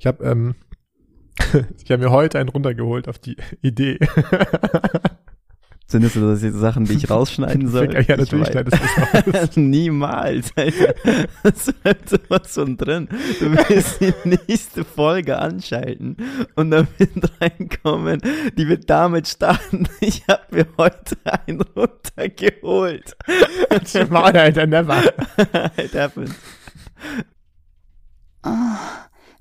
Ich habe ähm, ich habe mir heute einen runtergeholt auf die Idee. Sind das so die Sachen, die ich rausschneiden soll? ja, natürlich schneidest du das raus. Niemals, Alter. Das bleibt sowas von drin. Du willst die nächste Folge anschalten und dann wird reinkommen, die wird damit starten. Ich habe mir heute einen runtergeholt. Mal, Alter, never. It happens. Oh,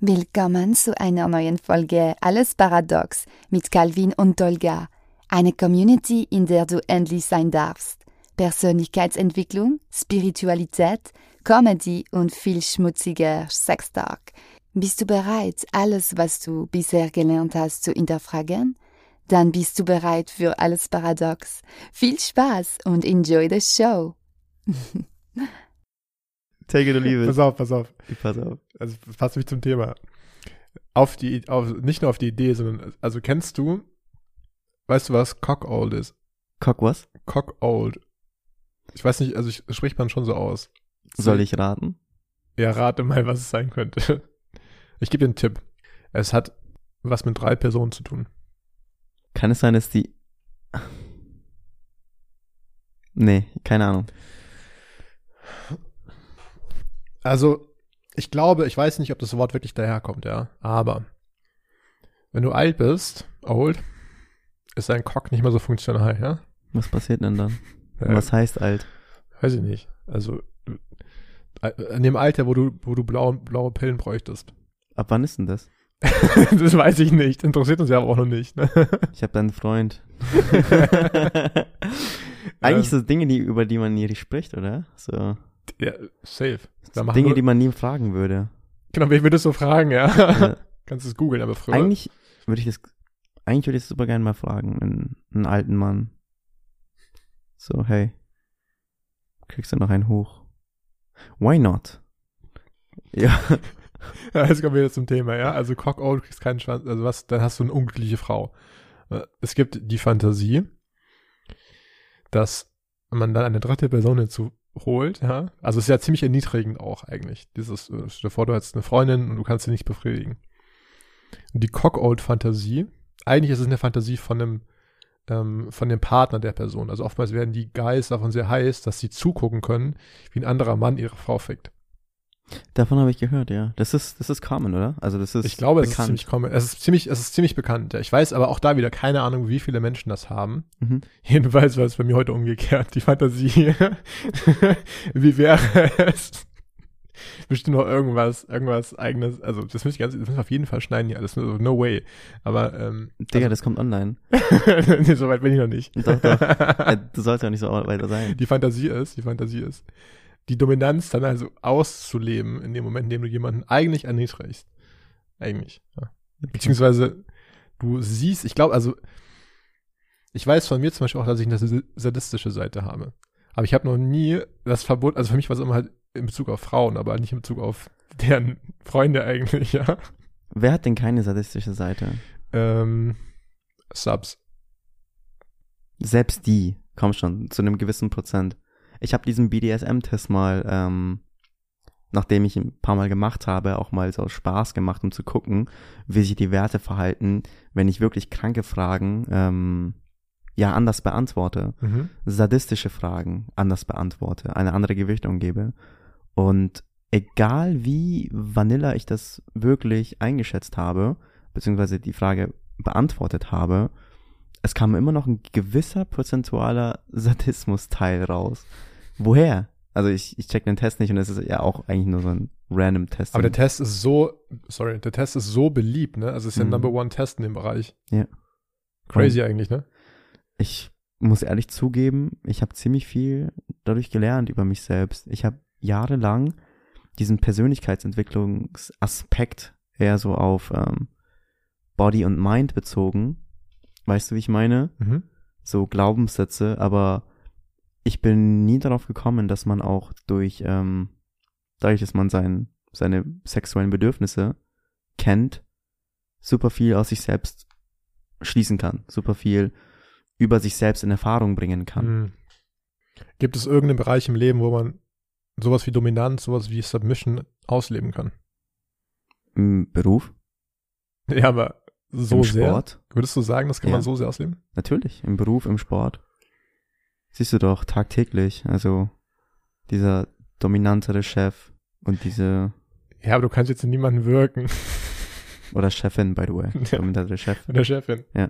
willkommen zu einer neuen Folge Alles Paradox mit Calvin und Dolga. Eine Community, in der du endlich sein darfst. Persönlichkeitsentwicklung, Spiritualität, Comedy und viel schmutziger Sextalk. Bist du bereit, alles, was du bisher gelernt hast, zu hinterfragen? Dann bist du bereit für alles Paradox. Viel Spaß und enjoy the show. Take it or leave it. Pass auf, pass auf. Ich pass auf. Also das passt mich zum Thema. Auf die, auf, nicht nur auf die Idee, sondern, also kennst du, weißt du, was Cock-Old ist? Cock was? Cock-Old. Ich weiß nicht, also ich, spricht man schon so aus. Soll ich raten? Ja, rate mal, was es sein könnte. Ich gebe dir einen Tipp. Es hat was mit drei Personen zu tun. Kann es sein, dass die. Nee, keine Ahnung. Also, ich glaube, ich weiß nicht, ob das Wort wirklich daherkommt, ja. Aber wenn du alt bist, old, ist dein Cock nicht mehr so funktional, ja. Was passiert denn dann? Ja, Was heißt alt? Weiß ich nicht. Also in dem Alter, wo du, wo du blaue, blaue Pillen bräuchtest. Ab wann ist denn das? das weiß ich nicht. Interessiert uns ja auch noch nicht. Ne? Ich habe einen Freund. Eigentlich so Dinge, die, über die man nie spricht, oder? So Ja, safe. Dinge, die man nie fragen würde. Genau, wer würde es so fragen, ja? Ja. Kannst du es googeln, aber früher. Eigentlich würde ich das, eigentlich würde ich das super gerne mal fragen, einen, einen alten Mann. So, hey, kriegst du noch einen hoch? Why not? Ja, Ja, jetzt kommen wir jetzt zum Thema, ja. Also Cock old kriegst keinen Schwanz, also was, dann hast du eine unglückliche Frau. Äh, Es gibt die Fantasie, dass man dann eine dritte Person hinzu holt, ja. Also es ist ja ziemlich erniedrigend auch eigentlich. Dieses, äh, stell dir vor, du hast eine Freundin und du kannst sie nicht befriedigen. Und die Cock old Fantasie, eigentlich ist es eine Fantasie von einem, ähm, von dem Partner der Person. Also oftmals werden die Guys davon sehr heiß, dass sie zugucken können, wie ein anderer Mann ihre Frau fickt. Davon habe ich gehört, ja. Das ist, das ist common, oder? Also das ist Ich glaube, es ist bekannt. ziemlich common. Es ist ziemlich, es ist ziemlich bekannt. Ja. Ich weiß aber auch da wieder keine Ahnung, wie viele Menschen das haben. mhm. Jedenfalls war es bei mir heute umgekehrt. Die Fantasie. wie wäre es? Bestimmt noch irgendwas, irgendwas eigenes. Also, das müssen ich ganz, das müssen wir auf jeden Fall schneiden hier alles. Also, no way. Aber, ähm, Digga, das kommt online. nee, so weit bin ich noch nicht. Doch, doch. Du sollst ja nicht so weiter sein. Die Fantasie ist, die Fantasie ist, die Dominanz dann also auszuleben in dem Moment, in dem du jemanden eigentlich erniedrigst. Eigentlich, ja. Beziehungsweise du siehst, ich glaube, also ich weiß von mir zum Beispiel auch, dass ich eine sadi- sadistische Seite habe. Aber ich habe noch nie das Verbot, also für mich war es immer halt in Bezug auf Frauen, aber nicht in Bezug auf deren Freunde eigentlich, ja. Wer hat denn keine sadistische Seite? Ähm, Subs. Selbst die, komm schon, zu einem gewissen Prozent. Ich habe diesen BDSM-Test mal, ähm, nachdem ich ihn ein paar Mal gemacht habe, auch mal so Spaß gemacht, um zu gucken, wie sich die Werte verhalten, wenn ich wirklich kranke Fragen, ähm, ja, anders beantworte. Mhm. sadistische Fragen anders beantworte, eine andere Gewichtung gebe. Und egal wie vanilla ich das wirklich eingeschätzt habe, beziehungsweise die Frage beantwortet habe, es kam immer noch ein gewisser prozentualer Sadismus-Teil raus. Woher? Also ich, ich check den Test nicht und es ist ja auch eigentlich nur so ein random Test. Aber der Test ist so, sorry, der Test ist so beliebt, ne? Also es ist ja Mhm. Number One Test in dem Bereich. Ja. Crazy eigentlich, ne? ich muss ehrlich zugeben, ich habe ziemlich viel dadurch gelernt über mich selbst. Ich habe jahrelang diesen Persönlichkeitsentwicklungsaspekt eher so auf ähm, Body und Mind bezogen. Weißt du, wie ich meine? Mhm. So Glaubenssätze, aber ich bin nie darauf gekommen, dass man auch durch, ähm, dadurch, dass man sein, seine sexuellen Bedürfnisse kennt, super viel aus sich selbst schließen kann, super viel über sich selbst in Erfahrung bringen kann. Mhm. Gibt es irgendeinen Bereich im Leben, wo man sowas wie Dominanz, sowas wie Submission ausleben kann? Im Beruf? Ja, aber so Im sehr. Sport. Würdest du sagen, das kann Ja. man so sehr ausleben? Natürlich, im Beruf, im Sport. Siehst du doch tagtäglich. Also dieser dominantere Chef und diese Ja, aber du kannst jetzt in niemanden wirken. oder Chefin, by the way. Ja. Dominantere Chef. Mit der Chefin. Ja.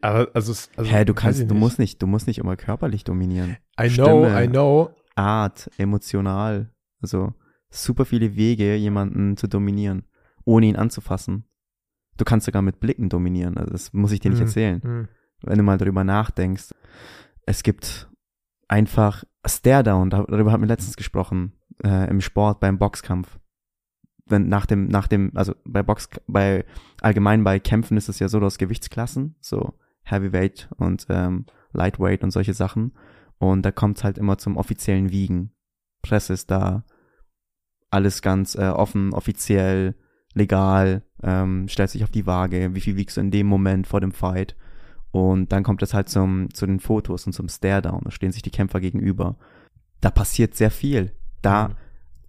Aber, also, also Hä, du kannst, du musst nicht, du musst nicht immer körperlich dominieren. I know, Stimme. I know. Art, emotional. Also super viele Wege, jemanden zu dominieren, ohne ihn anzufassen. Du kannst sogar mit Blicken dominieren. Also das muss ich dir nicht Hm, erzählen. hm. Wenn du mal darüber nachdenkst. Es gibt einfach Stare-Down, da- darüber haben wir letztens gesprochen, äh, im Sport, beim Boxkampf. Wenn nach dem, nach dem, also bei Box, bei, allgemein bei Kämpfen ist es ja so, du hast Gewichtsklassen, so Heavyweight und ähm, Lightweight und solche Sachen. Und da kommt halt immer zum offiziellen Wiegen. Presse ist da, alles ganz äh, offen, offiziell, legal, ähm, stellt sich auf die Waage, wie viel wiegst du in dem Moment vor dem Fight. Und dann kommt es halt zum, zu den Fotos und zum Stare-Down. Da stehen sich die Kämpfer gegenüber. Da passiert sehr viel. Da, Mhm.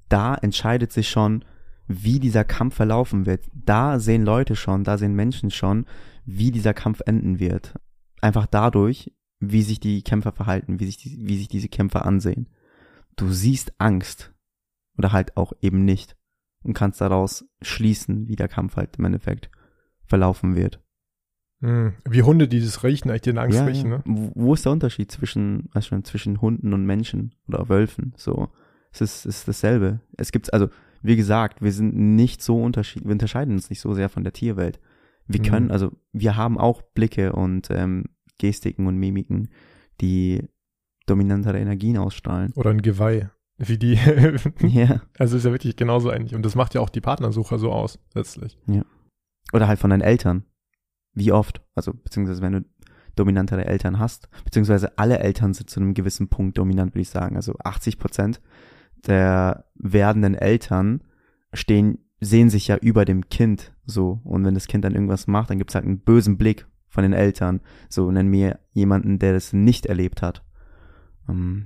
da entscheidet sich schon, wie dieser Kampf verlaufen wird. Da sehen Leute schon, da sehen Menschen schon, wie dieser Kampf enden wird. Einfach dadurch, wie sich die Kämpfer verhalten, wie sich, die, wie sich diese Kämpfer ansehen. Du siehst Angst. Oder halt auch eben nicht. Und kannst daraus schließen, wie der Kampf halt im Endeffekt verlaufen wird. Hm. Wie Hunde, die das riechen, eigentlich den Angst ja, riechen, ja. ne? Wo ist der Unterschied zwischen, weißt schon, zwischen Hunden und Menschen oder Wölfen? So, es ist, es ist dasselbe. Es gibt, also, wie gesagt, wir sind nicht so unterschied, wir unterscheiden uns nicht so sehr von der Tierwelt. Wir Mhm. können, also, wir haben auch Blicke und ähm, Gestiken und Mimiken, die dominantere Energien ausstrahlen. Oder ein Geweih. Wie die. ja. also ist ja wirklich genauso eigentlich. Und das macht ja auch die Partnersuche so aus, letztlich. Oder halt von deinen Eltern. Wie oft? Also, beziehungsweise wenn du dominantere Eltern hast, beziehungsweise alle Eltern sind zu einem gewissen Punkt dominant, würde ich sagen. Also 80 Prozent der werdenden Eltern stehen, sehen sich ja über dem Kind so. Und wenn das Kind dann irgendwas macht, dann gibt's halt einen bösen Blick von den Eltern. So, nenn mir jemanden, der das nicht erlebt hat. Ähm,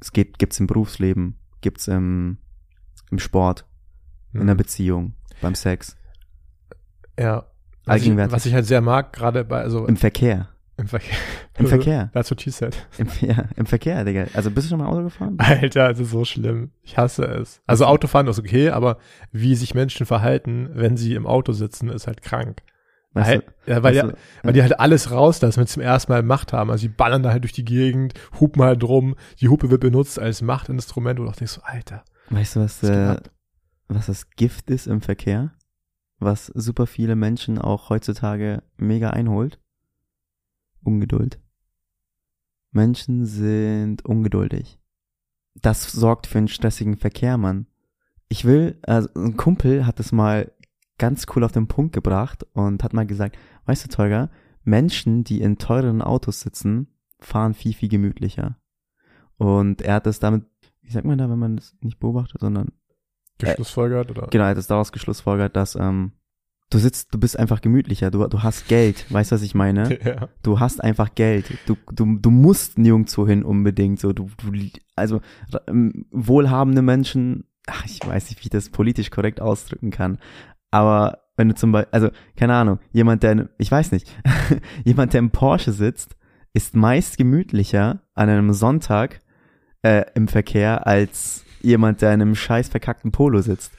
es geht, gibt's im Berufsleben, gibt's im, im Sport, in Hm. der Beziehung, beim Sex, Ja. Was ich, Allgegenwärtig. was ich halt sehr mag, gerade bei, also im Verkehr. im Verkehr. Im Verkehr. That's what she said. Im, ja, im Verkehr, Digga. Also bist du schon mal Auto gefahren? Alter, das ist so schlimm. Ich hasse es. Also Autofahren ist okay, aber wie sich Menschen verhalten, wenn sie im Auto sitzen, ist halt krank. Weißt Weil, du, ja, weil, weißt ja, du, weil die halt alles rauslassen, wenn sie zum ersten Mal Macht haben. Also die ballern da halt durch die Gegend, hupen halt rum. Die Hupe wird benutzt als Machtinstrument und auch denkst so, Alter, weißt du, was, äh, was das Gift ist im Verkehr? Was super viele Menschen auch heutzutage mega einholt? Ungeduld. Menschen sind ungeduldig. Das sorgt für einen stressigen Verkehr, Mann. Ich will, also ein Kumpel hat es mal ganz cool auf den Punkt gebracht und hat mal gesagt, weißt du, Tolga, Menschen, die in teuren Autos sitzen, fahren viel, viel gemütlicher. Und er hat es damit, wie sagt man da, wenn man das nicht beobachtet, sondern geschlussfolgert oder? Genau, er hat es daraus geschlussfolgert, dass ähm, du sitzt, du bist einfach gemütlicher, du, du hast Geld, weißt du, was ich meine? Ja. Du hast einfach Geld. Du, du, du musst nirgendwo hin unbedingt. So, du, du, also ähm, wohlhabende Menschen, ach, ich weiß nicht, wie ich das politisch korrekt ausdrücken kann, aber wenn du zum Beispiel, also, keine Ahnung, jemand, der, ich weiß nicht, jemand, der im Porsche sitzt, ist meist gemütlicher an einem Sonntag äh, im Verkehr als jemand, der in einem scheiß verkackten Polo sitzt.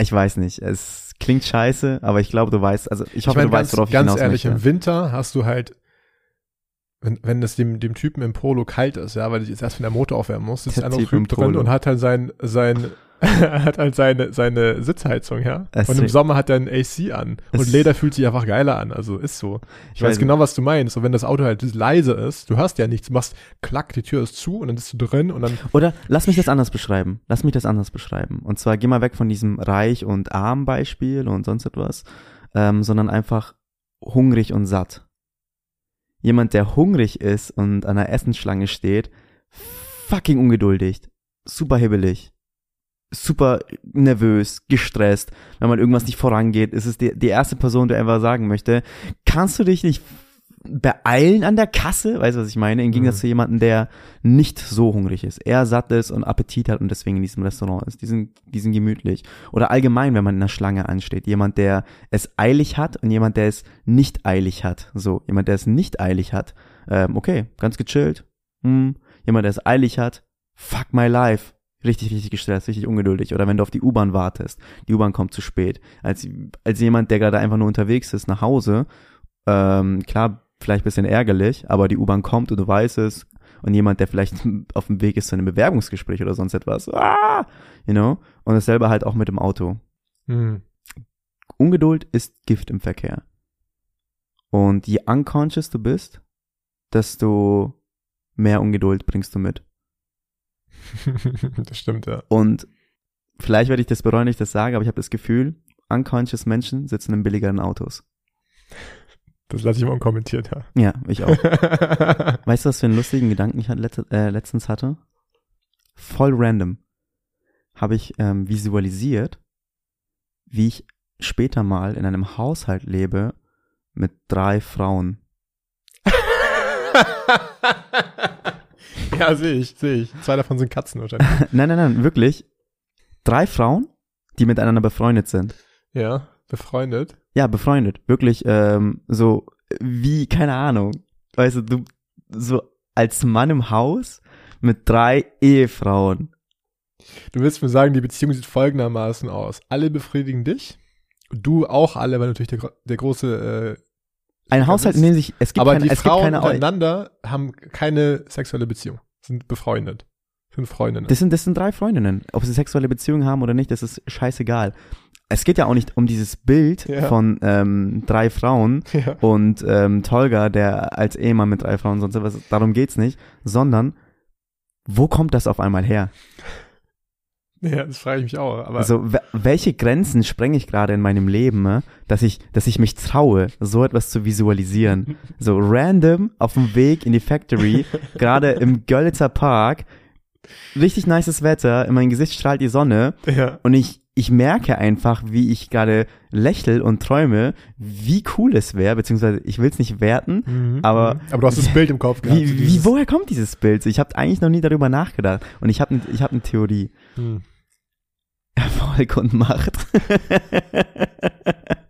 Ich weiß nicht, es klingt scheiße, aber ich glaube, du weißt, also ich hoffe, mein, du weißt, worauf ganz ich hinaus ehrlich, möchte. im Winter hast du halt, wenn, wenn es dem, dem Typen im Polo kalt ist, ja, weil ich jetzt erst wenn der Motor aufwärmen muss, sitzt Der einer Typ drin und hat halt sein, sein, hat halt seine, seine Sitzheizung, ja. Es und im ist- Sommer hat er ein AC an. Und Leder fühlt sich einfach geiler an. Also ist so. Ich weiß weiß genau, was du meinst. Und wenn das Auto halt leise ist, du hörst ja nichts, machst klack, die Tür ist zu und dann bist du drin und dann, Oder lass mich das anders beschreiben. Lass mich das anders beschreiben. Und zwar geh mal weg von diesem reich und arm Beispiel und sonst etwas, ähm, sondern einfach hungrig und satt. Jemand, der hungrig ist und an der Essensschlange steht, fucking ungeduldig, super hibbelig, super nervös, gestresst. Wenn man irgendwas nicht vorangeht, ist es die, die erste Person, die einfach sagen möchte, kannst du dich nicht beeilen an der Kasse, weißt du, was ich meine? Im Gegensatz Mhm. zu jemandem, der nicht so hungrig ist, er satt ist und Appetit hat und deswegen in diesem Restaurant ist. Die sind, die sind gemütlich. Oder allgemein, wenn man in einer Schlange ansteht. Jemand, der es eilig hat und jemand, der es nicht eilig hat. So, jemand, der es nicht eilig hat, ähm, okay, ganz gechillt. Hm. Jemand, der es eilig hat, fuck my life. Richtig, richtig gestresst, richtig ungeduldig. Oder wenn du auf die U-Bahn wartest, die U-Bahn kommt zu spät. Als, als jemand, der gerade einfach nur unterwegs ist nach Hause, ähm, klar, vielleicht ein bisschen ärgerlich, aber die U-Bahn kommt und du weißt es. Und jemand, der vielleicht auf dem Weg ist zu einem Bewerbungsgespräch oder sonst etwas. Ah, you know? Und dasselbe halt auch mit dem Auto. Hm. Ungeduld ist Gift im Verkehr. Und je unconscious du bist, desto mehr Ungeduld bringst du mit. das stimmt, ja. Und vielleicht werde ich das bereuen, wenn ich das sage, aber ich habe das Gefühl, unconscious Menschen sitzen in billigeren Autos. Das lasse ich mal unkommentiert, ja. Ja, ich auch. Weißt du, was für einen lustigen Gedanken ich hat- letzt, äh, letztens hatte? Voll random. Habe ich ähm, visualisiert, wie ich später mal in einem Haushalt lebe mit drei Frauen. ja, sehe ich, sehe ich. Zwei davon sind Katzen wahrscheinlich. nein, nein, nein, wirklich. Drei Frauen, die miteinander befreundet sind. Ja, befreundet. Ja, befreundet. Wirklich, ähm, so wie, keine Ahnung. Weißt du, du, so als Mann im Haus mit drei Ehefrauen. Du willst mir sagen, die Beziehung sieht folgendermaßen aus. Alle befriedigen dich. Du auch alle, weil natürlich der, der große, äh, Ein Haushalt, in dem sich, es gibt aber keine, die es gibt Frauen keine, untereinander haben keine sexuelle Beziehung. Sind befreundet. Sind Freundinnen. das sind, das sind drei Freundinnen. Ob sie sexuelle Beziehungen haben oder nicht, das ist scheißegal. Es geht ja auch nicht um dieses Bild Ja. von ähm, drei Frauen ja. und ähm, Tolga, der als Ehemann mit drei Frauen sonst was, darum geht's nicht, sondern wo kommt das auf einmal her? ja, das frage ich mich auch. Aber Also we- welche Grenzen sprenge ich gerade in meinem Leben, äh, dass ich, dass ich mich traue, so etwas zu visualisieren? So random auf dem Weg in die Factory, gerade im Görlitzer Park, richtig nices Wetter, in mein Gesicht strahlt die Sonne ja. und ich, ich merke einfach, wie ich gerade lächel und träume, wie cool es wäre, beziehungsweise ich will es nicht werten, Mhm. aber- Mhm. aber du hast das Bild im Kopf gehabt. wie, wie, woher kommt dieses Bild? Ich habe eigentlich noch nie darüber nachgedacht und ich habe ich hab eine Theorie. Hm. Erfolg und Macht.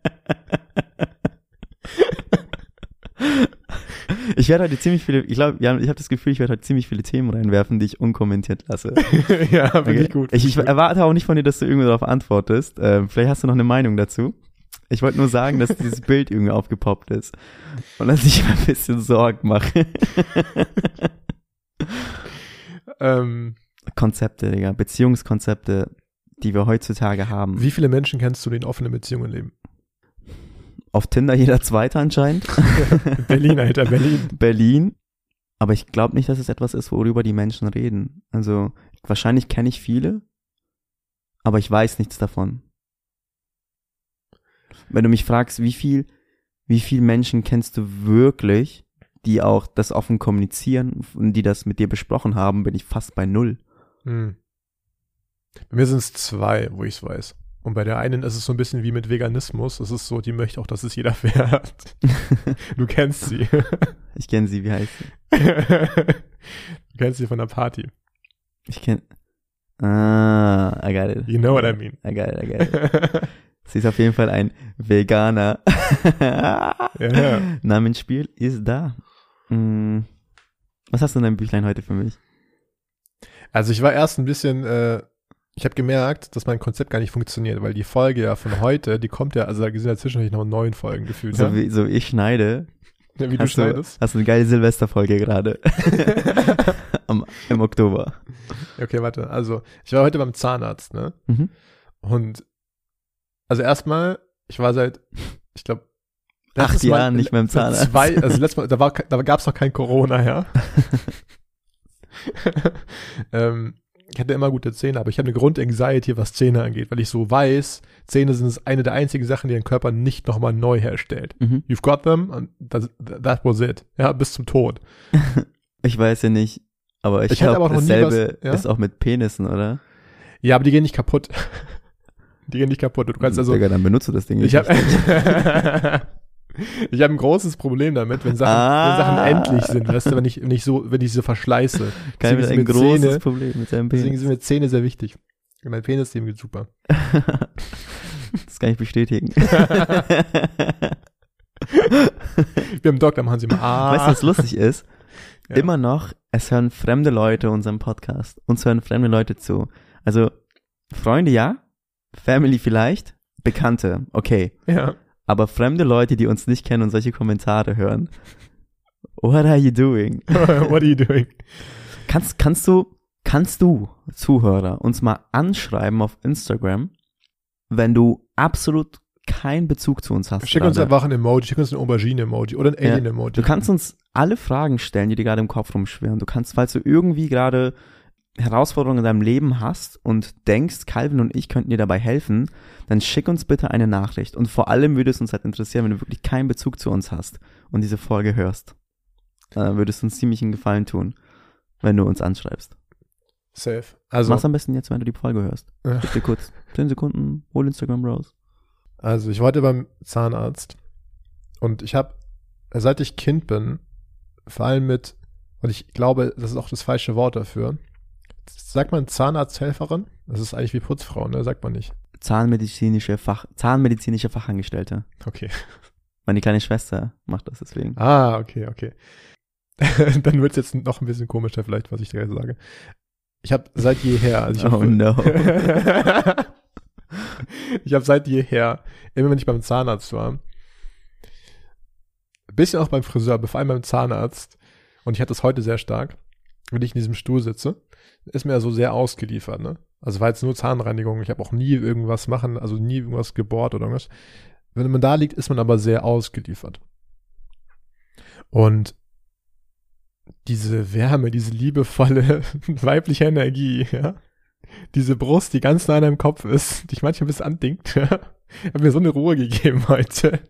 Ich werde heute ziemlich viele, ich glaube, ich habe das Gefühl, ich werde heute ziemlich viele Themen reinwerfen, die ich unkommentiert lasse. ja, finde Okay. ich gut. Ich, ich erwarte auch nicht von dir, dass du irgendwie darauf antwortest. Ähm, vielleicht hast du noch eine Meinung dazu. Ich wollte nur sagen, dass dieses Bild irgendwie aufgepoppt ist und dass ich mir ein bisschen Sorgen mache. ähm, Konzepte, Digga, Beziehungskonzepte, die wir heutzutage haben. wie viele Menschen kennst du, die in offenen Beziehungen leben? Auf Tinder jeder Zweite anscheinend. Berlin, Alter, Berlin. Berlin. Aber ich glaube nicht, dass es etwas ist, worüber die Menschen reden. Also wahrscheinlich kenne ich viele, aber ich weiß nichts davon. Wenn du mich fragst, wie viel, wie viel Menschen kennst du wirklich, die auch das offen kommunizieren und die das mit dir besprochen haben, bin ich fast bei null. Hm. Bei mir sind es zwei, wo ich es weiß. Und bei der einen ist es so ein bisschen wie mit Veganismus. Es ist so, die möchte auch, dass es jeder fährt. Du kennst sie. Ich kenne sie, wie heißt sie? du kennst sie von der Party. Ich kenne. Ah, I got it. You know what I mean. I got it, I got it. Sie ist auf jeden Fall ein Veganer. ja. Namensspiel ist da. Hm. Was hast du in deinem Büchlein heute für mich? Also ich war erst ein bisschen, äh, ich habe gemerkt, dass mein Konzept gar nicht funktioniert, weil die Folge ja von heute, die kommt ja, also da sind ja zwischendurch noch neun Folgen gefühlt. So ja? wie, so wie ich schneide. Ja, wie du hast, du, schneidest. hast du eine geile Silvesterfolge gerade. Am, Im Oktober. Okay, warte. Also, ich war heute beim Zahnarzt, ne? Mhm. Und also erstmal, ich war seit, ich glaube, Acht Jahren nicht beim Zahnarzt. Zwei, also letztes Mal, da, war, da gab es noch kein Corona, ja. ähm, ich hatte immer gute Zähne, aber ich habe eine Grundanxiety, was Zähne angeht, weil ich so weiß, Zähne sind eine der einzigen Sachen, die dein Körper nicht nochmal neu herstellt. Mhm. You've got them and that, that was it. Ja, bis zum Tod. Ich weiß ja nicht, aber ich, Ich glaube, dasselbe was- ja? ist auch mit Penissen, oder? Ja, aber die gehen nicht kaputt. die gehen nicht kapput. Du kannst also, Digga, dann benutzt du das Ding ich nicht. Ich habe ein großes Problem damit, wenn Sachen, Ah. wenn Sachen endlich sind, weißt du, wenn ich, wenn ich so, wenn ich so verschleiße. Kein Deswegen ein großes Zähne, Problem mit seinem deswegen Penis. sind mir Zähne sehr wichtig. Und Mein Penis dem geht super. das kann ich bestätigen. Wir haben Doktor, machen sie mal. Ah. Weißt du, was lustig ist? Ja. Immer noch, es hören fremde Leute unseren Podcast. Uns hören fremde Leute zu. Also, Freunde ja, Family vielleicht, Bekannte, okay. Ja. Aber fremde Leute, die uns nicht kennen und solche Kommentare hören. What are you doing? What are you doing? Kannst, kannst du, kannst du, Zuhörer, uns mal anschreiben auf Instagram, wenn du absolut keinen Bezug zu uns hast? Schick uns gerade? einfach ein Emoji, schick uns ein Aubergine-Emoji oder ein Ja. Alien-Emoji. Du kannst uns alle Fragen stellen, die dir gerade im Kopf rumschwirren. Du kannst, falls du irgendwie gerade Herausforderungen in deinem Leben hast und denkst, Calvin und ich könnten dir dabei helfen, dann schick uns bitte eine Nachricht. Und vor allem würde es uns halt interessieren, wenn du wirklich keinen Bezug zu uns hast und diese Folge hörst. Äh, würdest du uns ziemlich einen Gefallen tun, wenn du uns anschreibst. Safe. Also, Mach's am besten jetzt, wenn du die Folge hörst. Ja. Dir kurz 10 Sekunden, hol Instagram raus. also ich war heute beim Zahnarzt und ich habe, seit ich Kind bin, vor allem mit, und ich glaube, das ist auch das falsche Wort dafür. Sagt man Zahnarzthelferin? Das ist eigentlich wie Putzfrau, ne? Sagt man nicht. Zahnmedizinische Fach, Zahnmedizinische Fachangestellte. Okay. Meine kleine Schwester macht das deswegen. Ah, okay, okay. Dann wird es jetzt noch ein bisschen komischer, vielleicht, was ich da jetzt sage. Ich habe seit jeher, also ich hab, Oh no. ich habe seit jeher, immer wenn ich beim Zahnarzt war, ein bisschen auch beim Friseur, aber vor allem beim Zahnarzt, und ich hatte es heute sehr stark, wenn ich in diesem Stuhl sitze, ist mir ja so sehr ausgeliefert, ne? Also war jetzt nur Zahnreinigung, ich habe auch nie irgendwas machen, also nie irgendwas gebohrt oder irgendwas. Wenn man da liegt, ist man aber sehr ausgeliefert. Und diese Wärme, diese liebevolle weibliche Energie, ja, diese Brust, die ganz nah an deinem Kopf ist, dich manchmal bis andingt, ja, hat mir so eine Ruhe gegeben heute.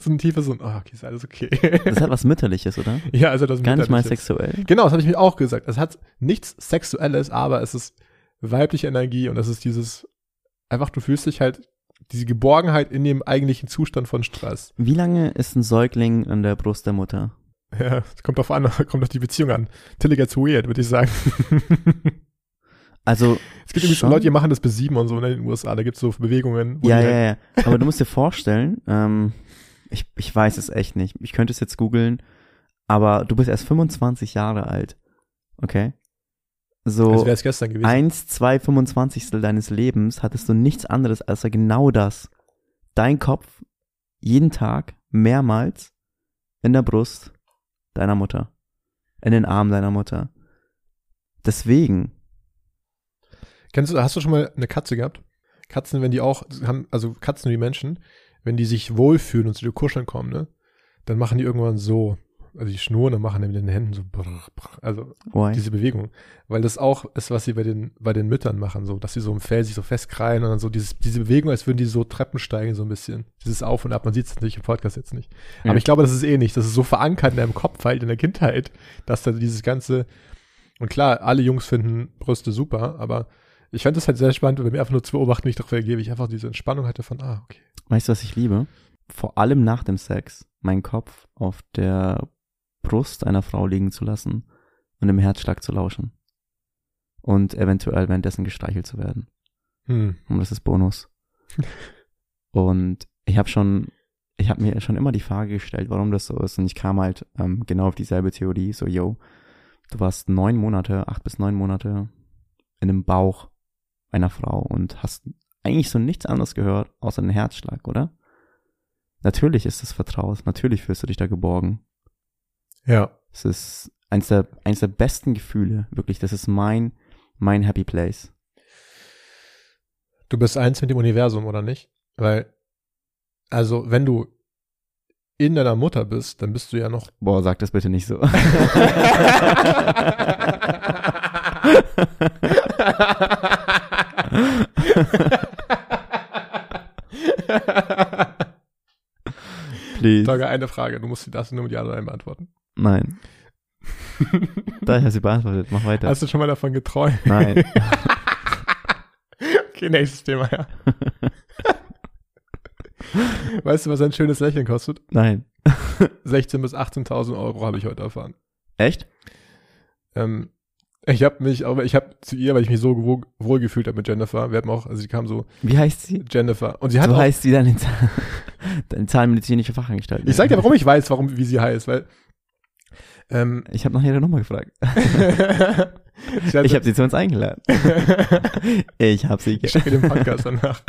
So ein tiefes, so ein, oh, okay, ist alles okay. Das hat was Mütterliches, oder? ja, also das Gar nicht mal Mütterliches. sexuell. Genau, das habe ich mir auch gesagt. Es hat nichts Sexuelles, aber es ist weibliche Energie und es ist dieses, einfach, du fühlst dich halt, diese Geborgenheit in dem eigentlichen Zustand von Stress. Wie lange ist ein Säugling an der Brust der Mutter? Ja, es kommt auf an, kommt auf die Beziehung an. Tilly gets weird, würde ich sagen. Also, Es gibt irgendwie so Schon? Leute, die machen das bis sieben und so ne, in den USA. Da gibt es so Bewegungen. ja, ja, halt- ja. Aber du musst dir vorstellen, ähm, ich, ich weiß es echt nicht. Ich könnte es jetzt googeln, aber du bist erst 25 Jahre alt. Okay? So, wäre es gestern gewesen. eins, zwei Fünfundzwanzigstel deines Lebens hattest du nichts anderes als genau das. Dein Kopf jeden Tag mehrmals in der Brust deiner Mutter. In den Armen deiner Mutter. Deswegen, Kennst du, hast du schon mal eine Katze gehabt? Katzen, wenn die auch, haben, also Katzen wie Menschen, wenn die sich wohlfühlen und zu dir kuscheln kommen, ne, dann machen die irgendwann so, also die schnurren und machen dann mit den Händen so, brr, brr, also why? diese Bewegung. Weil das auch ist, was sie bei den, bei den Müttern machen, so, dass sie so im Fell sich so festkrallen und dann so dieses, diese Bewegung, als würden die so Treppen steigen, so ein bisschen. Dieses Auf und Ab, man sieht es nicht im Podcast jetzt nicht. Ja. Aber ich glaube, das ist eh nicht. Das ist so verankert in deinem Kopf halt in der Kindheit, dass da dieses ganze, und klar, alle Jungs finden Brüste super, aber ich fand es halt sehr spannend, wenn mir einfach nur zu beobachten, wie ich darauf reagiere, wie ich einfach diese Entspannung hatte von, ah, okay. Weißt du, was ich liebe? Vor allem nach dem Sex, meinen Kopf auf der Brust einer Frau liegen zu lassen und dem Herzschlag zu lauschen. Und eventuell währenddessen gestreichelt zu werden. Hm. Und das ist Bonus. und ich habe schon, ich habe mir schon immer die Frage gestellt, warum das so ist. Und ich kam halt ähm, genau auf dieselbe Theorie, so, yo, du warst neun Monate, acht bis neun Monate in dem Bauch einer Frau und hast eigentlich so nichts anderes gehört, außer den Herzschlag, oder? Natürlich ist es vertraut, natürlich fühlst du dich da geborgen. Ja. Es ist eins der, eins der besten Gefühle, wirklich, das ist mein, mein Happy Place. Du bist eins mit dem Universum, oder nicht? Weil, also, wenn du in deiner Mutter bist, dann bist du ja noch. Boah, sag das bitte nicht so. Please. Tage, eine Frage. Du musst die das nur mit Ja oder Nein beantworten. Nein. Da ich habe sie beantwortet. Mach weiter. Hast du schon mal davon geträumt? Nein. Okay, nächstes Thema, ja. Weißt du, was ein schönes Lächeln kostet? Nein. 16.000 bis 18.000 Euro habe ich heute erfahren. Echt? Ähm, ich habe mich, aber ich habe zu ihr, weil ich mich so gewoh- wohl gefühlt habe mit Jennifer. Wir haben auch, also sie kam so, Wie heißt sie? Jennifer. Und sie hat so auch, heißt sie deine, Zahn- deine zahnmedizinische Fachangestellte. ich sag dir, warum ich weiß, warum, wie sie heißt, weil, ähm, Ich habe nach ihrer Nummer gefragt. hat- Ich habe sie zu uns eingeladen. Ich habe sie ich schicke den Podcast danach.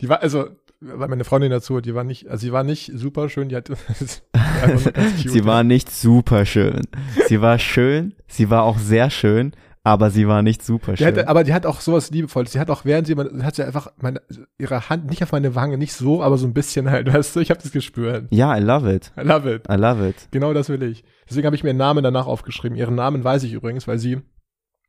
Die war, also, war meine Freundin dazu, die war nicht, also sie war nicht super schön, die hat, cute. Sie war nicht super schön. Sie war schön, sie war auch sehr schön, aber sie war nicht super Die schön. hat, aber die hat auch sowas Liebevolles. Sie hat auch, während sie, man, hat sie einfach meine, ihre Hand nicht auf meine Wange, nicht so, aber so ein bisschen halt, weißt du, ich habe das gespürt. ja, I love it. I love it. I love it. Genau das will ich. Deswegen habe ich mir ihren Namen danach aufgeschrieben. Ihren Namen weiß ich übrigens, weil sie,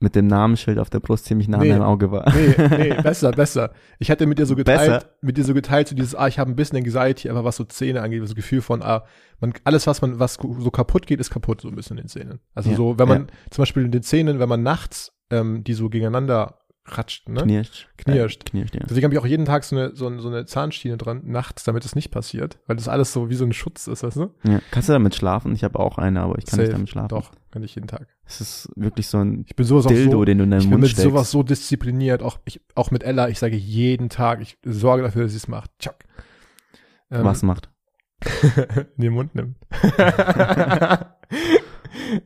Mit dem Namensschild auf der Brust ziemlich nah Nee. an deinem Auge war. nee, nee, besser, besser. Ich hatte mit dir so geteilt, Besser? mit dir so geteilt, so dieses, ah, ich habe ein bisschen Anxiety, aber was so Zähne angeht, das Gefühl von, ah, man, alles, was man, was so kaputt geht, ist kaputt, so ein bisschen in den Zähnen. Also Ja, so, wenn man, ja. zum Beispiel in den Zähnen, wenn man nachts, ähm, die so gegeneinander ratscht, ne? Knirscht. Knirscht. Äh, knirscht, ja. Deswegen habe ich auch jeden Tag so eine, so, eine- so eine Zahnschiene dran, nachts, damit es nicht passiert. Weil das alles so wie so ein Schutz ist, weißt du? ja. Kannst du damit schlafen? Ich habe auch eine, aber ich kann nicht Safe. damit schlafen. Doch, kann ich jeden Tag. Es ist wirklich so ein Ich bin sowas auch Dildo, so, den du in deinen ich bin Mund mit steckst. sowas so diszipliniert, auch, ich, auch mit Ella, ich sage jeden Tag, ich sorge dafür, dass sie es macht. Chuck. Ähm, Was macht? in den Mund nimmt.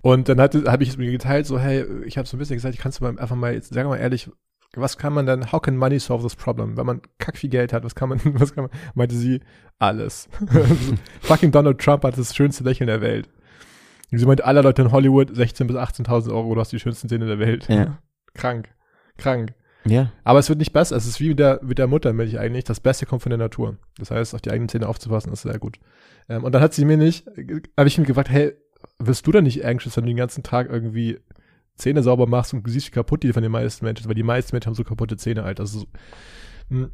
und dann habe ich es mir geteilt, so, hey, ich habe so ein bisschen gesagt, ich kannst du mal einfach mal, jetzt, sag mal ehrlich, was kann man denn, how can money solve this problem? Wenn man kack viel Geld hat, was kann man, was kann man, meinte sie, alles. Fucking Donald Trump hat das schönste Lächeln der Welt. Und sie meinte, alle Leute in Hollywood, 16.000 bis 18.000 Euro, du hast die schönsten Zähne der Welt. Ja. Krank. Krank. Ja. Aber es wird nicht besser. Es ist wie mit der, mit der Muttermilch eigentlich. Das Beste kommt von der Natur. Das heißt, auf die eigenen Zähne aufzupassen, ist sehr gut. Ähm, und dann hat sie mir nicht, habe ich mich gefragt, hey, wirst du denn nicht anxious, wenn du den ganzen Tag irgendwie Zähne sauber machst und siehst, wie kaputt die von den meisten Menschen sind? Weil die meisten Menschen haben so kaputte Zähne halt. Also, so,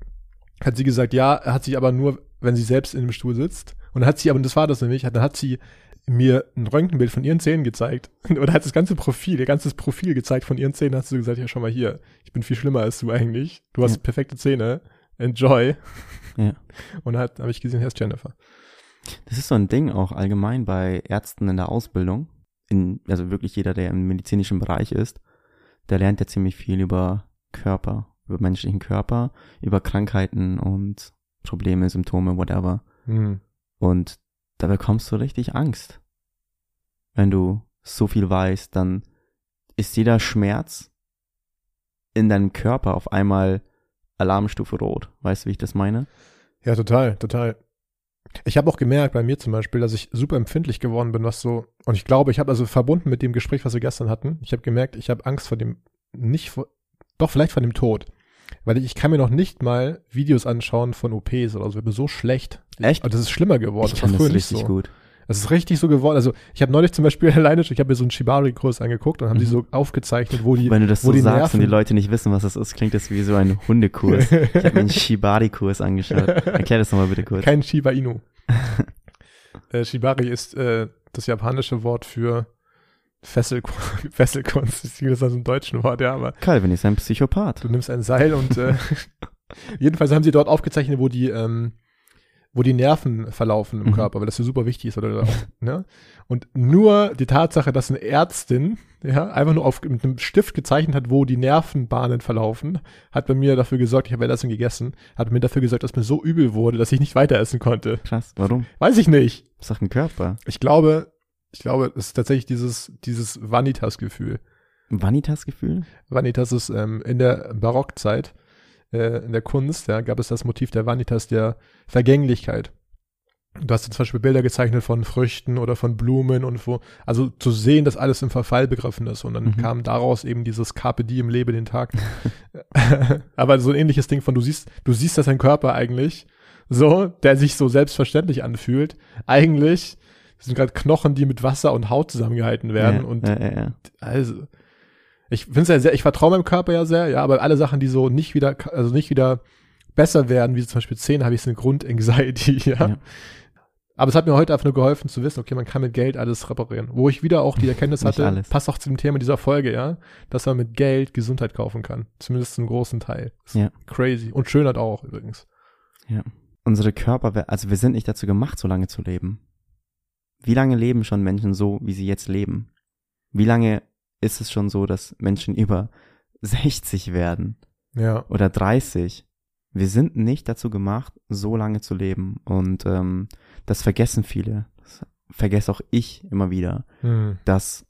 hat sie gesagt, ja, hat sich aber nur, wenn sie selbst in dem Stuhl sitzt. Und dann hat sie, aber und das war das nämlich, dann hat sie mir ein Röntgenbild von ihren Zähnen gezeigt. Oder hat das ganze Profil, ihr ganzes Profil gezeigt von ihren Zähnen, hast du gesagt, ja, schau mal hier, ich bin viel schlimmer als du eigentlich. Du hast Ja. perfekte Zähne. Enjoy. Ja. Und dann hat- habe ich gesehen, hier ist Jennifer. Das ist so ein Ding auch allgemein bei Ärzten in der Ausbildung. In, also wirklich jeder, der im medizinischen Bereich ist, der lernt ja ziemlich viel über Körper, über menschlichen Körper, über Krankheiten und Probleme, Symptome, whatever. Hm. Und da bekommst du richtig Angst. Wenn du so viel weißt, dann ist jeder Schmerz in deinem Körper auf einmal Alarmstufe rot. Weißt du, wie ich das meine? Ja, total, total. Ich habe auch gemerkt bei mir zum Beispiel, dass ich super empfindlich geworden bin, was so, und ich glaube, ich habe also verbunden mit dem Gespräch, was wir gestern hatten, ich habe gemerkt, ich habe Angst vor dem, nicht vor, doch vielleicht vor dem Tod. Weil ich, kann mir noch nicht mal Videos anschauen von OPs oder so, ich bin so schlecht. Echt? Und das ist schlimmer geworden. ich kann das nicht richtig so. gut. Es ist richtig so geworden. Also ich habe neulich zum Beispiel alleine, schon- ich habe mir so einen Shibari-Kurs angeguckt und haben die Mhm. so aufgezeichnet, wo die, Wenn du das wo so die sagst und die Nerven- Leute nicht wissen, was das ist, klingt das wie so ein Hundekurs. Ich habe mir einen Shibari-Kurs angeschaut. Erklär das nochmal bitte kurz. kein Shiba Inu. äh, Shibari ist äh, das japanische Wort für Fessel, Fesselkunst. Ich kriege das aus dem deutschen Wort, ja, aber Calvin ist ein Psychopath. du nimmst ein Seil und äh, jedenfalls haben sie dort aufgezeichnet, wo die, ähm, wo die Nerven verlaufen im Mhm. Körper, weil das so super wichtig ist, oder auch, ne? Und nur die Tatsache, dass eine Ärztin, ja, einfach nur auf, mit einem Stift gezeichnet hat, wo die Nervenbahnen verlaufen, hat bei mir dafür gesorgt, ich habe Essen gegessen, hat mir dafür gesorgt, dass mir so übel wurde, dass ich nicht weiter essen konnte. Krass. Warum? Weiß ich nicht. Das ist doch ein Körper. Ich glaube, ich glaube, es ist tatsächlich dieses, dieses Vanitas-Gefühl. Vanitas-Gefühl? Vanitas ist ähm, in der Barockzeit, äh, in der Kunst, ja, gab es das Motiv der Vanitas der Vergänglichkeit. Du hast zum Beispiel Bilder gezeichnet von Früchten oder von Blumen und wo, also zu sehen, dass alles im Verfall begriffen ist. Und dann Mhm. kam daraus eben dieses Carpe Diem, lebe den Tag. Aber so ein ähnliches Ding von, du siehst, du siehst, dass dein Körper eigentlich so, der sich so selbstverständlich anfühlt, eigentlich sind gerade Knochen, die mit Wasser und Haut zusammengehalten werden ja, und ja, ja, also, ich finde es ja sehr, ich vertraue meinem Körper ja sehr, ja, aber alle Sachen, die so nicht wieder, also nicht wieder besser werden, wie zum Beispiel Zähne, habe ich so eine Grund-Anxiety, ja. Ja. Aber es hat mir heute einfach nur geholfen zu wissen, okay, man kann mit Geld alles reparieren. Wo ich wieder auch die Erkenntnis hatte, alles. passt auch zu dem Thema dieser Folge, ja, dass man mit Geld Gesundheit kaufen kann. Zumindest einen großen Teil. Ja. Crazy. Und Schönheit auch, übrigens. Ja. Unsere Körper, also wir sind nicht dazu gemacht, so lange zu leben. Wie lange leben schon Menschen so, wie sie jetzt leben? Wie lange ist es schon so, dass Menschen über 60 werden? Ja. Oder 30? Wir sind nicht dazu gemacht, so lange zu leben. Und ähm, das vergessen viele. Das vergesse auch ich immer wieder, Hm. dass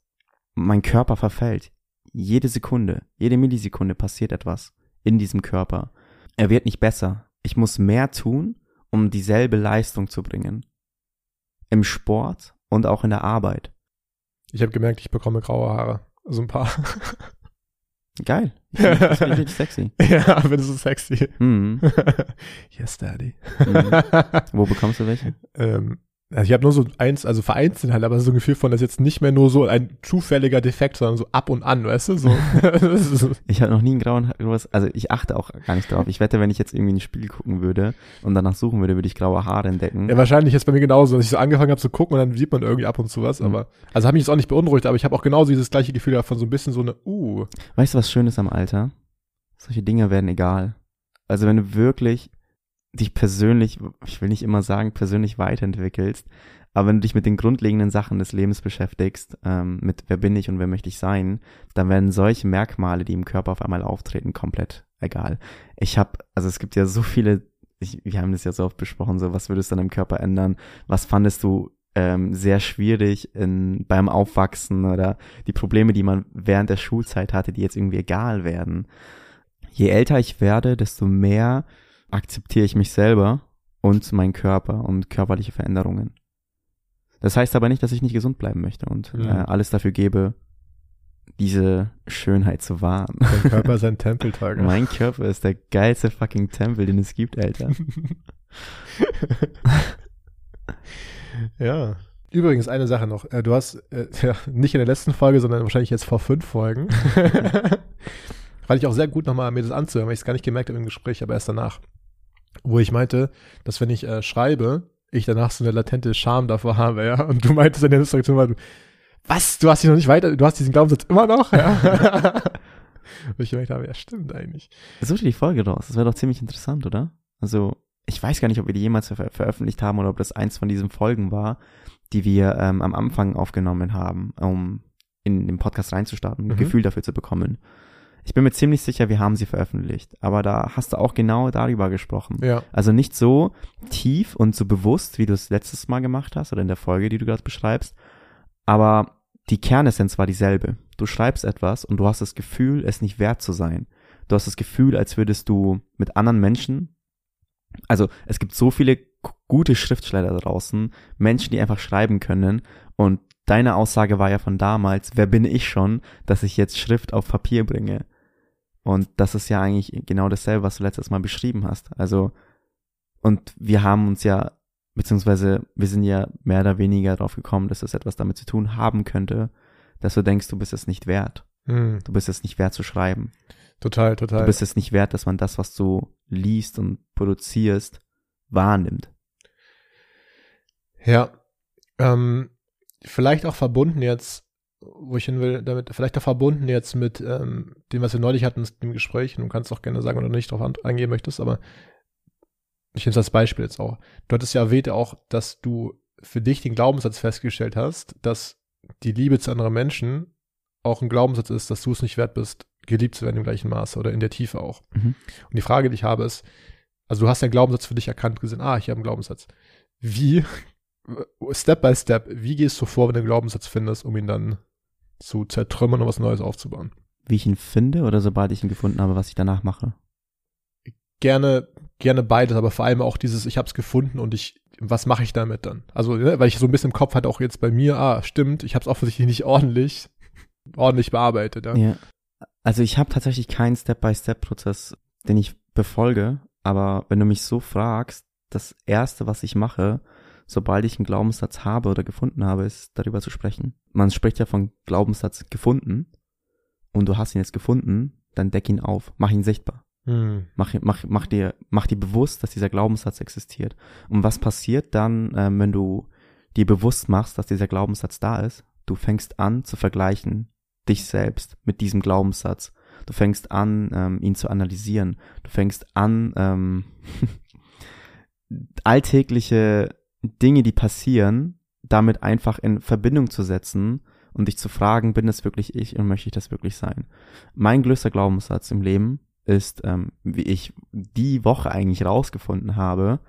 mein Körper verfällt. Jede Sekunde, jede Millisekunde passiert etwas in diesem Körper. Er wird nicht besser. Ich muss mehr tun, um dieselbe Leistung zu bringen. Im Sport und auch in der Arbeit. Ich habe gemerkt, ich bekomme graue Haare. So ein paar. Geil. Ich find Das finde ich sexy. ja, aber das ist sexy. Mhm. yes, Daddy. Mhm. Wo bekommst du welche? ähm, also ich habe nur so eins, also vereinzelt halt, aber so ein Gefühl von, das ist jetzt nicht mehr nur so ein zufälliger Defekt, sondern so ab und an, weißt du? So. Ich habe noch nie einen grauen Haar, also ich achte auch gar nicht drauf. Ich wette, wenn ich jetzt irgendwie ein Spiel gucken würde und danach suchen würde, würde ich graue Haare entdecken. ja, wahrscheinlich ist bei mir genauso, dass ich so angefangen habe zu gucken und dann sieht man irgendwie ab und zu was, Mhm. aber, also hat mich jetzt auch nicht beunruhigt, aber ich habe auch genauso dieses gleiche Gefühl gehabt von so ein bisschen so eine, uh, Weißt du, was schön ist am Alter? Solche Dinge werden egal. Also wenn du wirklich dich persönlich, ich will nicht immer sagen, persönlich weiterentwickelst, aber wenn du dich mit den grundlegenden Sachen des Lebens beschäftigst, ähm, mit wer bin ich und wer möchte ich sein, dann werden solche Merkmale, die im Körper auf einmal auftreten, komplett egal. Ich habe, also es gibt ja so viele, ich, wir haben das ja so oft besprochen, so was würdest du an deinem Körper ändern? Was fandest du ähm, sehr schwierig in, beim Aufwachsen oder die Probleme, die man während der Schulzeit hatte, die jetzt irgendwie egal werden. Je älter ich werde, desto mehr akzeptiere ich mich selber und meinen Körper und körperliche Veränderungen. Das heißt aber nicht, dass ich nicht gesund bleiben möchte und Mhm. äh, alles dafür gebe, diese Schönheit zu wahren. dein Körper ist ein Tempeltag. mein Körper ist der geilste fucking Tempel, den es gibt, Alter. ja. Übrigens, eine Sache noch. Äh, Du hast, äh, ja, nicht in der letzten Folge, sondern wahrscheinlich jetzt vor fünf Folgen. Fand ich auch sehr gut, nochmal mir das anzuhören, weil ich es gar nicht gemerkt habe im Gespräch, aber erst danach. Wo ich meinte, dass wenn ich äh, schreibe, ich danach so eine latente Scham davor habe, ja. Und du meintest in der Instruktion mal, du, was, du hast dich noch nicht weiter, du hast diesen Glaubenssatz immer noch, ja. Und ich gemerkt habe, ja, stimmt eigentlich. Such dir die Folge raus. Das wäre doch ziemlich interessant, oder? Also, ich weiß gar nicht, ob wir die jemals ver veröffentlicht haben oder ob das eins von diesen Folgen war, die wir ähm, am Anfang aufgenommen haben, um in den Podcast reinzustarten, ein Mhm. Gefühl dafür zu bekommen. Ich bin mir ziemlich sicher, wir haben sie veröffentlicht. Aber da hast du auch genau darüber gesprochen. Ja. Also nicht so tief und so bewusst, wie du es letztes Mal gemacht hast oder in der Folge, die du gerade beschreibst. Aber die Kernessenz war dieselbe. Du schreibst etwas und du hast das Gefühl, es nicht wert zu sein. Du hast das Gefühl, als würdest du mit anderen Menschen, also es gibt so viele gute Schriftsteller da draußen, Menschen, die einfach schreiben können und deine Aussage war ja von damals, wer bin ich schon, dass ich jetzt Schrift auf Papier bringe? Und das ist ja eigentlich genau dasselbe, was du letztes Mal beschrieben hast. Also, und wir haben uns ja, beziehungsweise wir sind ja mehr oder weniger drauf gekommen, dass es etwas damit zu tun haben könnte, dass du denkst, du bist es nicht wert. Hm, Du bist es nicht wert zu schreiben. total, Du total. bist es nicht wert, dass man das, was du liest und produzierst, wahrnimmt. Ja. Ähm, vielleicht auch verbunden jetzt, wo ich hin will, damit, vielleicht auch verbunden jetzt mit ähm, dem, was wir neulich hatten im Gespräch. Und du kannst auch gerne sagen, wenn du nicht darauf eingehen möchtest, aber ich nehme das Beispiel jetzt auch. Du hattest ja erwähnt auch, dass du für dich den Glaubenssatz festgestellt hast, dass die Liebe zu anderen Menschen auch ein Glaubenssatz ist, dass du es nicht wert bist, geliebt zu werden im gleichen Maße oder in der Tiefe auch. Mhm. Und die Frage, die ich habe, ist, also du hast den Glaubenssatz für dich erkannt, gesehen, ah, ich habe einen Glaubenssatz. Wie, Step by Step, wie gehst du vor, wenn du einen Glaubenssatz findest, um ihn dann zu zertrümmern und was Neues aufzubauen? Wie ich ihn finde oder sobald ich ihn gefunden habe, was ich danach mache. Gerne, gerne beides, aber vor allem auch dieses, ich habe es gefunden und ich, was mache ich damit dann? Also, ne, weil ich so ein bisschen im Kopf hatte, auch jetzt bei mir, ah, stimmt, ich habe es offensichtlich nicht ordentlich, ordentlich bearbeitet. Ja. Ja. Also ich habe tatsächlich keinen Step-by-Step-Prozess, den ich befolge, aber wenn du mich so fragst, das erste, was ich mache, sobald ich einen Glaubenssatz habe oder gefunden habe, ist darüber zu sprechen. Man spricht ja von Glaubenssatz gefunden und du hast ihn jetzt gefunden, dann deck ihn auf, mach ihn sichtbar. Hm. Mach, mach, mach, dir, mach dir bewusst, dass dieser Glaubenssatz existiert. Und was passiert dann, ähm, wenn du dir bewusst machst, dass dieser Glaubenssatz da ist? Du fängst an zu vergleichen, dich selbst mit diesem Glaubenssatz. Du fängst an, ähm, ihn zu analysieren. Du fängst an, ähm, alltägliche Dinge, die passieren, damit einfach in Verbindung zu setzen und dich zu fragen, bin das wirklich ich und möchte ich das wirklich sein? Mein größter Glaubenssatz im Leben ist, ähm, wie ich die Woche eigentlich rausgefunden habe,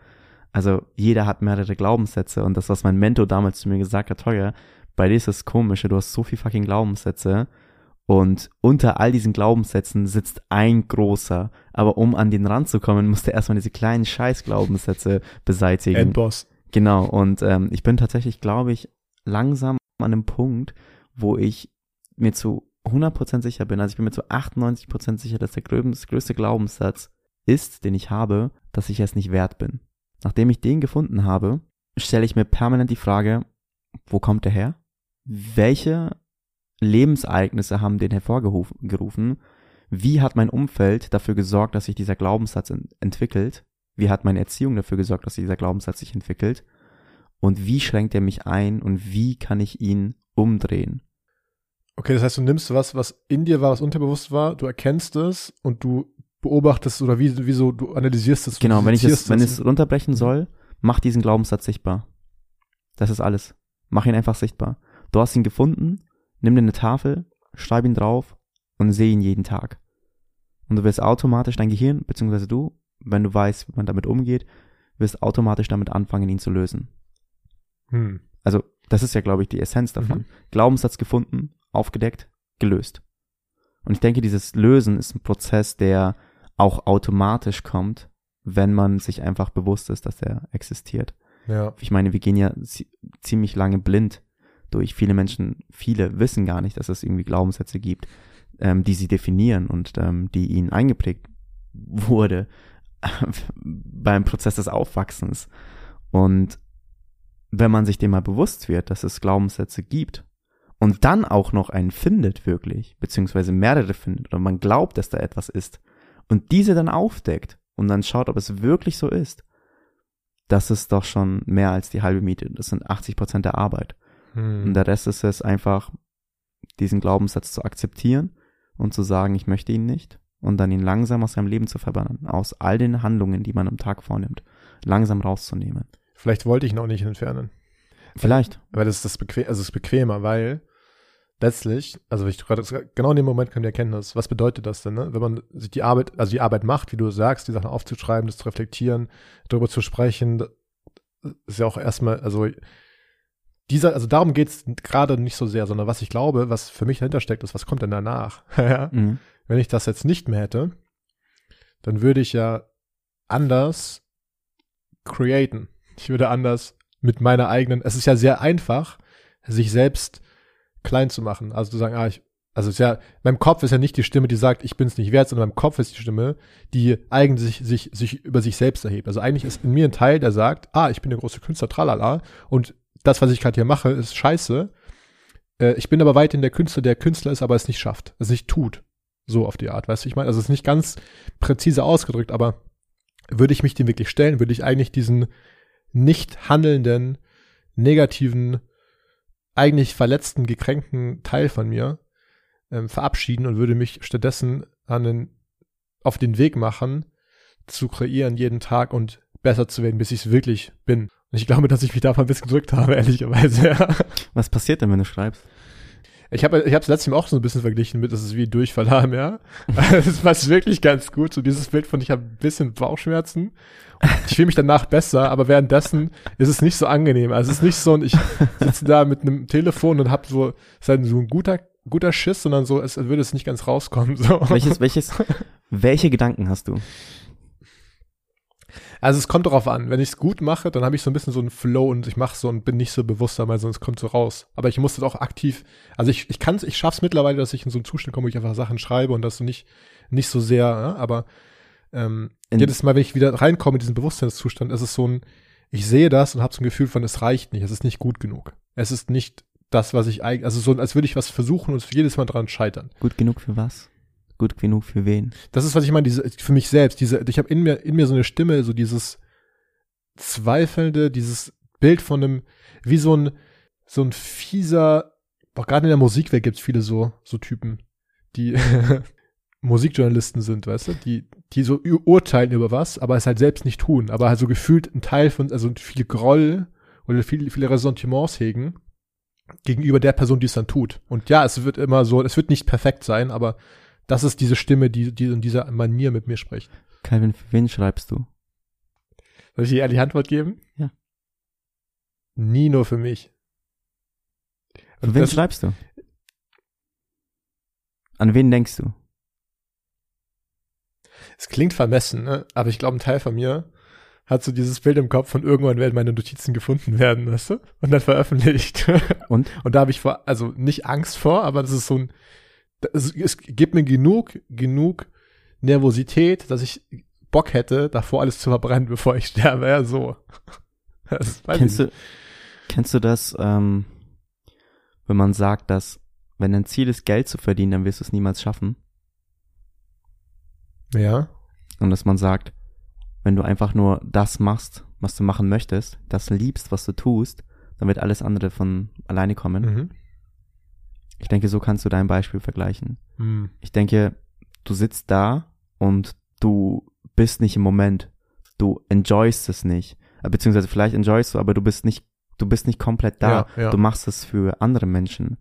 also jeder hat mehrere Glaubenssätze und das, was mein Mentor damals zu mir gesagt hat, teuer, bei dir ist das komische, du hast so viel fucking Glaubenssätze und unter all diesen Glaubenssätzen sitzt ein großer. Aber um an den Rand zu kommen, musste erstmal diese kleinen Scheiß-Glaubenssätze beseitigen. Endboss. Genau, und ähm, ich bin tatsächlich, glaube ich, langsam an einem Punkt, wo ich mir zu 100% sicher bin, also ich bin mir zu 98% sicher, dass der größte Glaubenssatz ist, den ich habe, dass ich es nicht wert bin. Nachdem ich den gefunden habe, stelle ich mir permanent die Frage, wo kommt der her? Welche Lebensereignisse haben den hervorgerufen? Wie hat mein Umfeld dafür gesorgt, dass sich dieser Glaubenssatz entwickelt? Wie hat meine Erziehung dafür gesorgt, dass dieser Glaubenssatz sich entwickelt? Und wie schränkt er mich ein und wie kann ich ihn umdrehen? Okay, das heißt, du nimmst was, was in dir war, was unterbewusst war, du erkennst es und du beobachtest oder wie, wieso du analysierst es. Genau, wenn ich es, wenn ich es runterbrechen mhm. soll, mach diesen Glaubenssatz sichtbar. Das ist alles. Mach ihn einfach sichtbar. Du hast ihn gefunden, nimm dir eine Tafel, schreib ihn drauf und seh ihn jeden Tag. Und du wirst automatisch dein Gehirn, beziehungsweise du, wenn du weißt, wie man damit umgeht, wirst automatisch damit anfangen, ihn zu lösen. Hm. Also, das ist ja, glaube ich, die Essenz davon. Mhm. Glaubenssatz gefunden, aufgedeckt, gelöst. Und ich denke, dieses Lösen ist ein Prozess, der auch automatisch kommt, wenn man sich einfach bewusst ist, dass er existiert. Ja. Ich meine, wir gehen ja ziemlich lange blind durch. Viele Menschen, viele wissen gar nicht, dass es irgendwie Glaubenssätze gibt, ähm, die sie definieren und ähm, die ihnen eingeprägt wurde beim Prozess des Aufwachsens. Und wenn man sich dem mal bewusst wird, dass es Glaubenssätze gibt und dann auch noch einen findet wirklich, beziehungsweise mehrere findet oder man glaubt, dass da etwas ist und diese dann aufdeckt und dann schaut, ob es wirklich so ist, das ist doch schon mehr als die halbe Miete. Das sind 80 Prozent der Arbeit. Hm. Und der Rest ist es einfach, diesen Glaubenssatz zu akzeptieren und zu sagen, ich möchte ihn nicht und dann ihn langsam aus seinem Leben zu verbannen, aus all den Handlungen, die man am Tag vornimmt, langsam rauszunehmen. Vielleicht wollte ich ihn auch nicht entfernen. Vielleicht. Weil das ist das bequem, also es ist bequemer, weil letztlich, also ich gerade genau in dem Moment kommt die Erkenntnis, was bedeutet das denn, ne? wenn man sich die Arbeit, also die Arbeit macht, wie du sagst, die Sachen aufzuschreiben, das zu reflektieren, darüber zu sprechen, ist ja auch erstmal, also dieser, also darum geht's gerade nicht so sehr, sondern was ich glaube, was für mich dahinter steckt, ist, was kommt denn danach? mhm. Wenn ich das jetzt nicht mehr hätte, dann würde ich ja anders createn. Ich würde anders mit meiner eigenen, es ist ja sehr einfach, sich selbst klein zu machen. Also zu sagen, ah, ich, also es ist ja, meinem Kopf ist ja nicht die Stimme, die sagt, ich bin es nicht wert, sondern meinem Kopf ist die Stimme, die eigentlich sich, sich über sich selbst erhebt. Also eigentlich ist in mir ein Teil, der sagt, ah, ich bin der große Künstler, tralala, und das, was ich gerade hier mache, ist scheiße. Äh, ich bin aber weiterhin der Künstler, der Künstler ist, aber es nicht schafft, es nicht tut. So auf die Art, weißt du, ich meine, also es ist nicht ganz präzise ausgedrückt, aber würde ich mich dem wirklich stellen, würde ich eigentlich diesen nicht handelnden, negativen, eigentlich verletzten, gekränkten Teil von mir ähm, verabschieden und würde mich stattdessen an den, auf den Weg machen, zu kreieren jeden Tag und besser zu werden, bis ich es wirklich bin. Und ich glaube, dass ich mich davon ein bisschen gedrückt habe, ehrlicherweise. Was passiert denn, wenn du schreibst? Ich habe ich es letztens auch so ein bisschen verglichen mit, dass es wie Durchfall haben, ja. das passt wirklich ganz gut. So dieses Bild von, ich habe ein bisschen Bauchschmerzen. Ich fühle mich danach besser, aber währenddessen ist es nicht so angenehm. Also es ist nicht so, und ich sitze da mit einem Telefon und habe so, ist halt so ein guter, guter Schiss, sondern so, es würde es nicht ganz rauskommen. So. Welches, welches, welche Gedanken hast du? Also es kommt darauf an. Wenn ich es gut mache, dann habe ich so ein bisschen so einen Flow und ich mache so und bin nicht so bewusst dabei, sonst kommt so raus. Aber ich muss das auch aktiv, also ich, ich kann es, ich schaff's mittlerweile, dass ich in so einen Zustand komme, wo ich einfach Sachen schreibe und das so nicht, nicht so sehr, ja? aber ähm, jedes Mal, wenn ich wieder reinkomme in diesen Bewusstseinszustand, ist es so ein, ich sehe das und habe so ein Gefühl von, es reicht nicht, es ist nicht gut genug. Es ist nicht das, was ich eigentlich, also so, als würde ich was versuchen und jedes Mal dran scheitern. Gut genug für was? Gut genug für wen? Das ist, was ich meine, diese, für mich selbst, diese, ich habe in mir, in mir so eine Stimme, so dieses zweifelnde, dieses Bild von einem, wie so ein, so ein fieser, auch gerade in der Musikwelt gibt es viele so, so Typen, die Musikjournalisten sind, weißt du, die, die so urteilen über was, aber es halt selbst nicht tun, aber halt so gefühlt ein Teil von, also viel Groll oder viele, viele Ressentiments hegen gegenüber der Person, die es dann tut. Und ja, es wird immer so, es wird nicht perfekt sein, aber das ist diese Stimme, die, die in dieser Manier mit mir spricht. Calvin, für wen schreibst du? Soll ich dir ehrlich Antwort geben? Ja. Nie nur für mich. Für wen schreibst du? An wen denkst du? Es klingt vermessen, ne? aber ich glaube, ein Teil von mir hat so dieses Bild im Kopf von irgendwann werden meine Notizen gefunden werden, weißt du? Und dann veröffentlicht. Und? Und da habe ich vor, also nicht Angst vor, aber das ist so ein, es, es gibt mir genug, genug Nervosität, dass ich Bock hätte, davor alles zu verbrennen, bevor ich sterbe. Ja, so. kennst du, kennst du das, ähm, wenn man sagt, dass wenn dein Ziel ist, Geld zu verdienen, dann wirst du es niemals schaffen? Ja. Und dass man sagt, wenn du einfach nur das machst, was du machen möchtest, das liebst, was du tust, dann wird alles andere von alleine kommen. Mhm. Ich denke, so kannst du dein Beispiel vergleichen. Mhm. Ich denke, du sitzt da und du bist nicht im Moment. Du enjoyst es nicht. Äh, beziehungsweise vielleicht enjoyst du, aber du bist nicht, du bist nicht komplett da. Ja, ja. Du machst es für andere Menschen.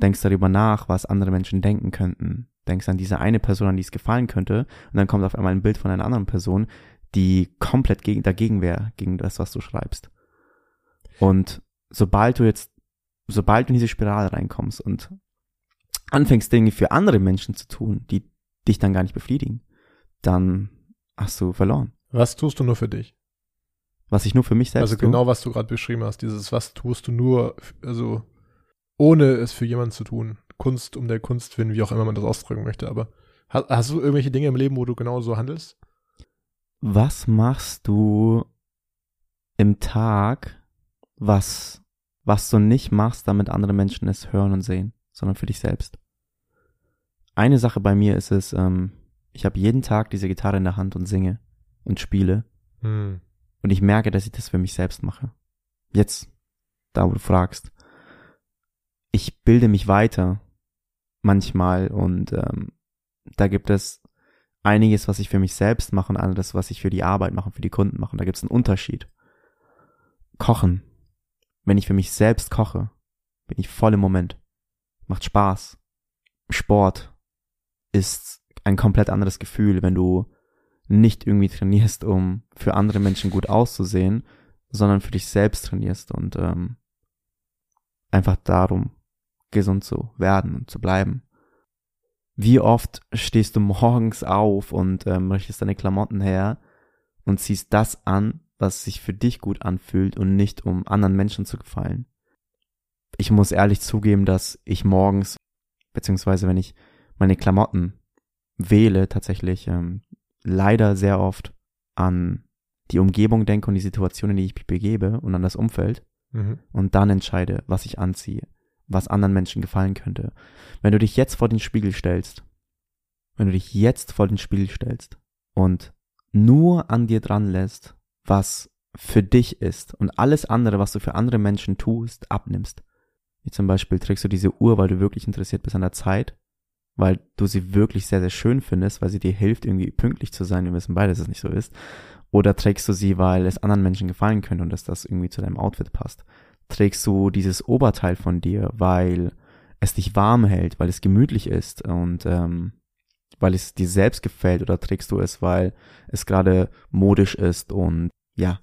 Denkst darüber nach, was andere Menschen denken könnten. Denkst an diese eine Person, an die es gefallen könnte. Und dann kommt auf einmal ein Bild von einer anderen Person, die komplett gegen, dagegen wäre, gegen das, was du schreibst. Und sobald du jetzt, sobald du in diese Spirale reinkommst und anfängst, Dinge für andere Menschen zu tun, die dich dann gar nicht befriedigen, dann hast du verloren. Was tust du nur für dich? Was ich nur für mich selbst Also genau, was du gerade beschrieben hast, dieses was tust du nur, also ohne es für jemanden zu tun. Kunst um der Kunst willen, wie auch immer man das ausdrücken möchte, aber hast, hast du irgendwelche Dinge im Leben, wo du genau so handelst? Was machst du im Tag, was, was du nicht machst, damit andere Menschen es hören und sehen, sondern für dich selbst? Eine Sache bei mir ist es, ähm, ich habe jeden Tag diese Gitarre in der Hand und singe und spiele. Hm. Und ich merke, dass ich das für mich selbst mache. Jetzt, da wo du fragst. Ich bilde mich weiter manchmal und ähm, da gibt es einiges, was ich für mich selbst mache und anderes, was ich für die Arbeit mache, für die Kunden mache. Da gibt es einen Unterschied. Kochen. Wenn ich für mich selbst koche, bin ich voll im Moment. Macht Spaß. Sport ist ein komplett anderes Gefühl, wenn du nicht irgendwie trainierst, um für andere Menschen gut auszusehen, sondern für dich selbst trainierst und ähm, einfach darum, gesund zu werden und zu bleiben. Wie oft stehst du morgens auf und ähm, richtest deine Klamotten her und ziehst das an, was sich für dich gut anfühlt und nicht um anderen Menschen zu gefallen? Ich muss ehrlich zugeben, dass ich morgens, beziehungsweise wenn ich meine Klamotten wähle, tatsächlich ähm, leider sehr oft an die Umgebung denke und die Situation, in die ich mich begebe und an das Umfeld Mhm. und dann entscheide, was ich anziehe, was anderen Menschen gefallen könnte. Wenn du dich jetzt vor den Spiegel stellst, wenn du dich jetzt vor den Spiegel stellst und nur an dir dran lässt, was für dich ist und alles andere, was du für andere Menschen tust, abnimmst. Wie zum Beispiel trägst du diese Uhr, weil du wirklich interessiert bist an der Zeit, weil du sie wirklich sehr, sehr schön findest, weil sie dir hilft, irgendwie pünktlich zu sein. Wir wissen beide, dass es nicht so ist. Oder trägst du sie, weil es anderen Menschen gefallen könnte und dass das irgendwie zu deinem Outfit passt? Trägst du dieses Oberteil von dir, weil es dich warm hält, weil es gemütlich ist und ähm, weil es dir selbst gefällt? Oder trägst du es, weil es gerade modisch ist und ja,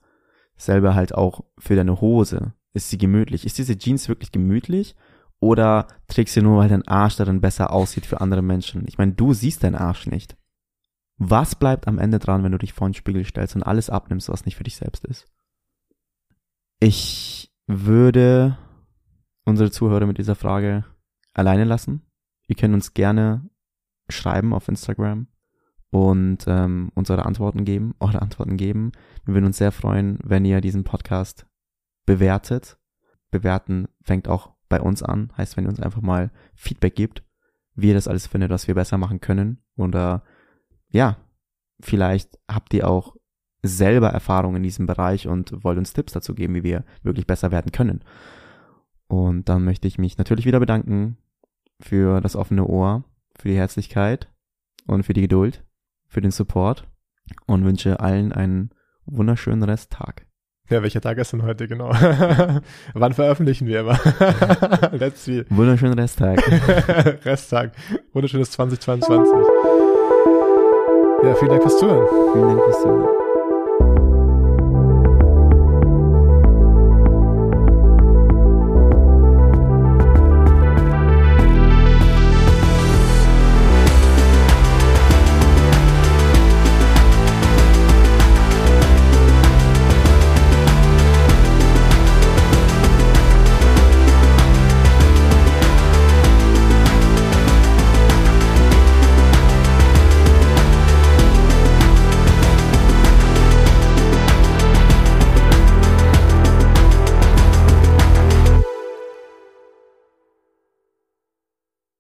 selber halt auch für deine Hose? Ist sie gemütlich? Ist diese Jeans wirklich gemütlich? Oder trägst du nur, weil dein Arsch darin besser aussieht für andere Menschen? Ich meine, du siehst deinen Arsch nicht. Was bleibt am Ende dran, wenn du dich vor den Spiegel stellst und alles abnimmst, was nicht für dich selbst ist? Ich würde unsere Zuhörer mit dieser Frage alleine lassen. Ihr könnt uns gerne schreiben auf Instagram und ähm, uns eure Antworten geben, eure Antworten geben. Wir würden uns sehr freuen, wenn ihr diesen Podcast bewertet. Bewerten fängt auch bei uns an, heißt, wenn ihr uns einfach mal Feedback gibt, wie ihr das alles findet, was wir besser machen können. Oder ja, vielleicht habt ihr auch selber Erfahrung in diesem Bereich und wollt uns Tipps dazu geben, wie wir wirklich besser werden können. Und dann möchte ich mich natürlich wieder bedanken für das offene Ohr, für die Herzlichkeit und für die Geduld, für den Support und wünsche allen einen wunderschönen Resttag. Ja, welcher Tag ist denn heute genau? Wann veröffentlichen wir immer? Let's see. Wunderschönen Resttag. Resttag. Wunderschönes 2022. Ja, vielen Dank fürs Zuhören. Vielen Dank fürs Zuhören.